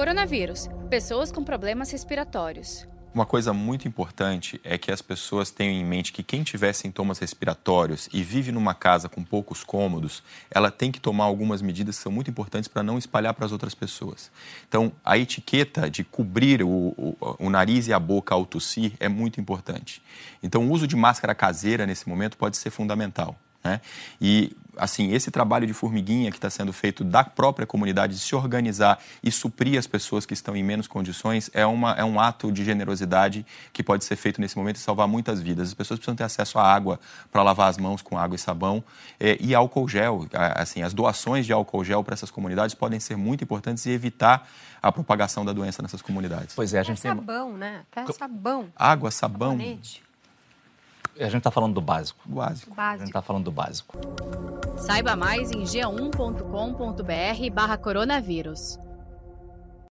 Coronavírus. Pessoas com problemas respiratórios. Uma coisa muito importante é que as pessoas tenham em mente que quem tiver sintomas respiratórios e vive numa casa com poucos cômodos, ela tem que tomar algumas medidas que são muito importantes para não espalhar para as outras pessoas. Então, a etiqueta de cobrir o, o, o, nariz e a boca ao tossir é muito importante. Então, o uso de máscara caseira nesse momento pode ser fundamental. Né? E, assim, esse trabalho de formiguinha que está sendo feito da própria comunidade de se organizar e suprir as pessoas que estão em menos condições é, uma, é um ato de generosidade que pode ser feito nesse momento e salvar muitas vidas. As pessoas precisam ter acesso à água para lavar as mãos com água e sabão é, e álcool gel. Assim, as doações de álcool gel para essas comunidades podem ser muito importantes e evitar a propagação da doença nessas comunidades. Pois é, a gente Até tem... sabão, né? Até sabão. Água, sabão. Sabonete. A gente está falando do básico. Básico. básico. A gente está falando do básico. Saiba mais em g1.com.br barra coronavírus.